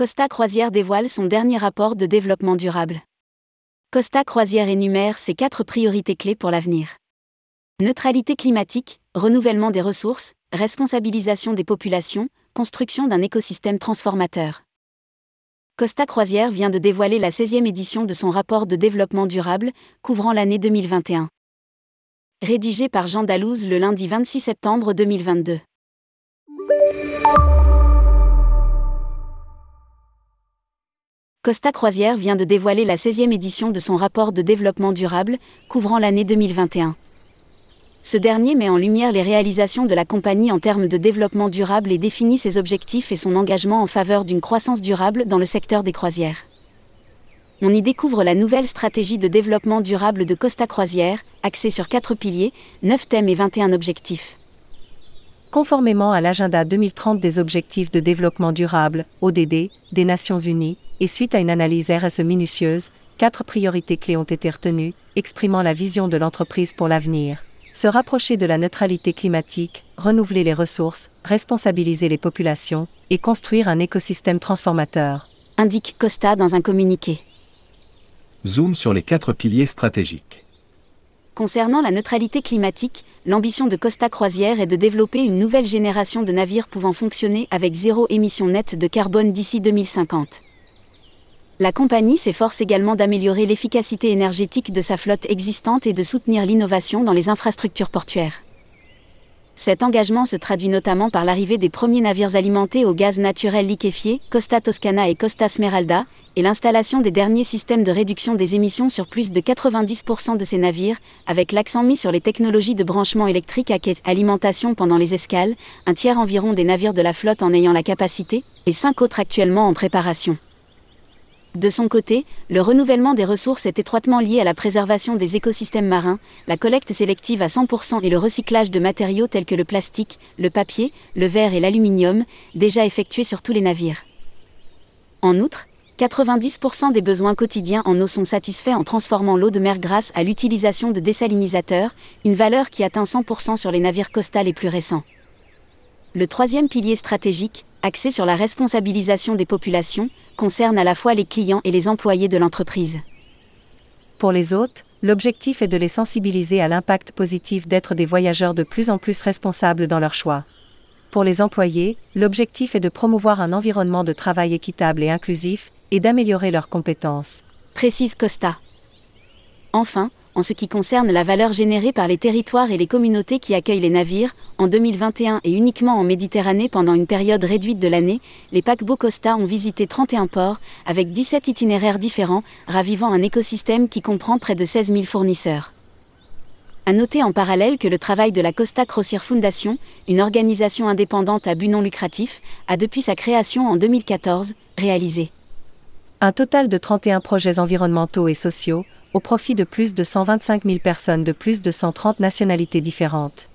Costa Croisière dévoile son dernier rapport de développement durable. Costa Croisière énumère ses quatre priorités clés pour l'avenir. Neutralité climatique, renouvellement des ressources, responsabilisation des populations, construction d'un écosystème transformateur. Costa Croisière vient de dévoiler la 16e édition de son rapport de développement durable, couvrant l'année 2021. Rédigé par Jean Dalouse le lundi 26 septembre 2022. Costa Croisière vient de dévoiler la 16e édition de son rapport de développement durable, couvrant l'année 2021. Ce dernier met en lumière les réalisations de la compagnie en termes de développement durable et définit ses objectifs et son engagement en faveur d'une croissance durable dans le secteur des croisières. On y découvre la nouvelle stratégie de développement durable de Costa Croisière, axée sur quatre piliers, 9 thèmes et 21 objectifs. Conformément à l'agenda 2030 des objectifs de développement durable, ODD, des Nations Unies, et suite à une analyse RSE minutieuse, quatre priorités clés ont été retenues, exprimant la vision de l'entreprise pour l'avenir se rapprocher de la neutralité climatique, renouveler les ressources, responsabiliser les populations et construire un écosystème transformateur. Indique Costa dans un communiqué. Zoom sur les quatre piliers stratégiques. Concernant la neutralité climatique, l'ambition de Costa Croisière est de développer une nouvelle génération de navires pouvant fonctionner avec zéro émission nette de carbone d'ici 2050. La compagnie s'efforce également d'améliorer l'efficacité énergétique de sa flotte existante et de soutenir l'innovation dans les infrastructures portuaires. Cet engagement se traduit notamment par l'arrivée des premiers navires alimentés au gaz naturel liquéfié, Costa Toscana et Costa Smeralda, et l'installation des derniers systèmes de réduction des émissions sur plus de 90% de ces navires, avec l'accent mis sur les technologies de branchement électrique à alimentation pendant les escales, un tiers environ des navires de la flotte en ayant la capacité, et cinq autres actuellement en préparation. De son côté, le renouvellement des ressources est étroitement lié à la préservation des écosystèmes marins, la collecte sélective à 100% et le recyclage de matériaux tels que le plastique, le papier, le verre et l'aluminium, déjà effectués sur tous les navires. En outre, 90% des besoins quotidiens en eau sont satisfaits en transformant l'eau de mer grâce à l'utilisation de désalinisateurs, une valeur qui atteint 100% sur les navires costals les plus récents. Le troisième pilier stratégique, axé sur la responsabilisation des populations, concerne à la fois les clients et les employés de l'entreprise. Pour les hôtes, l'objectif est de les sensibiliser à l'impact positif d'être des voyageurs de plus en plus responsables dans leurs choix. Pour les employés, l'objectif est de promouvoir un environnement de travail équitable et inclusif, et d'améliorer leurs compétences. Précise Costa. Enfin, en ce qui concerne la valeur générée par les territoires et les communautés qui accueillent les navires, en 2021 et uniquement en Méditerranée pendant une période réduite de l'année, les paquebots Costa ont visité 31 ports, avec 17 itinéraires différents, ravivant un écosystème qui comprend près de 16 000 fournisseurs. À noter en parallèle que le travail de la Costa Crossier Foundation, une organisation indépendante à but non lucratif, a depuis sa création en 2014, réalisé un total de 31 projets environnementaux et sociaux, au profit de plus de 125 000 personnes de plus de 130 nationalités différentes.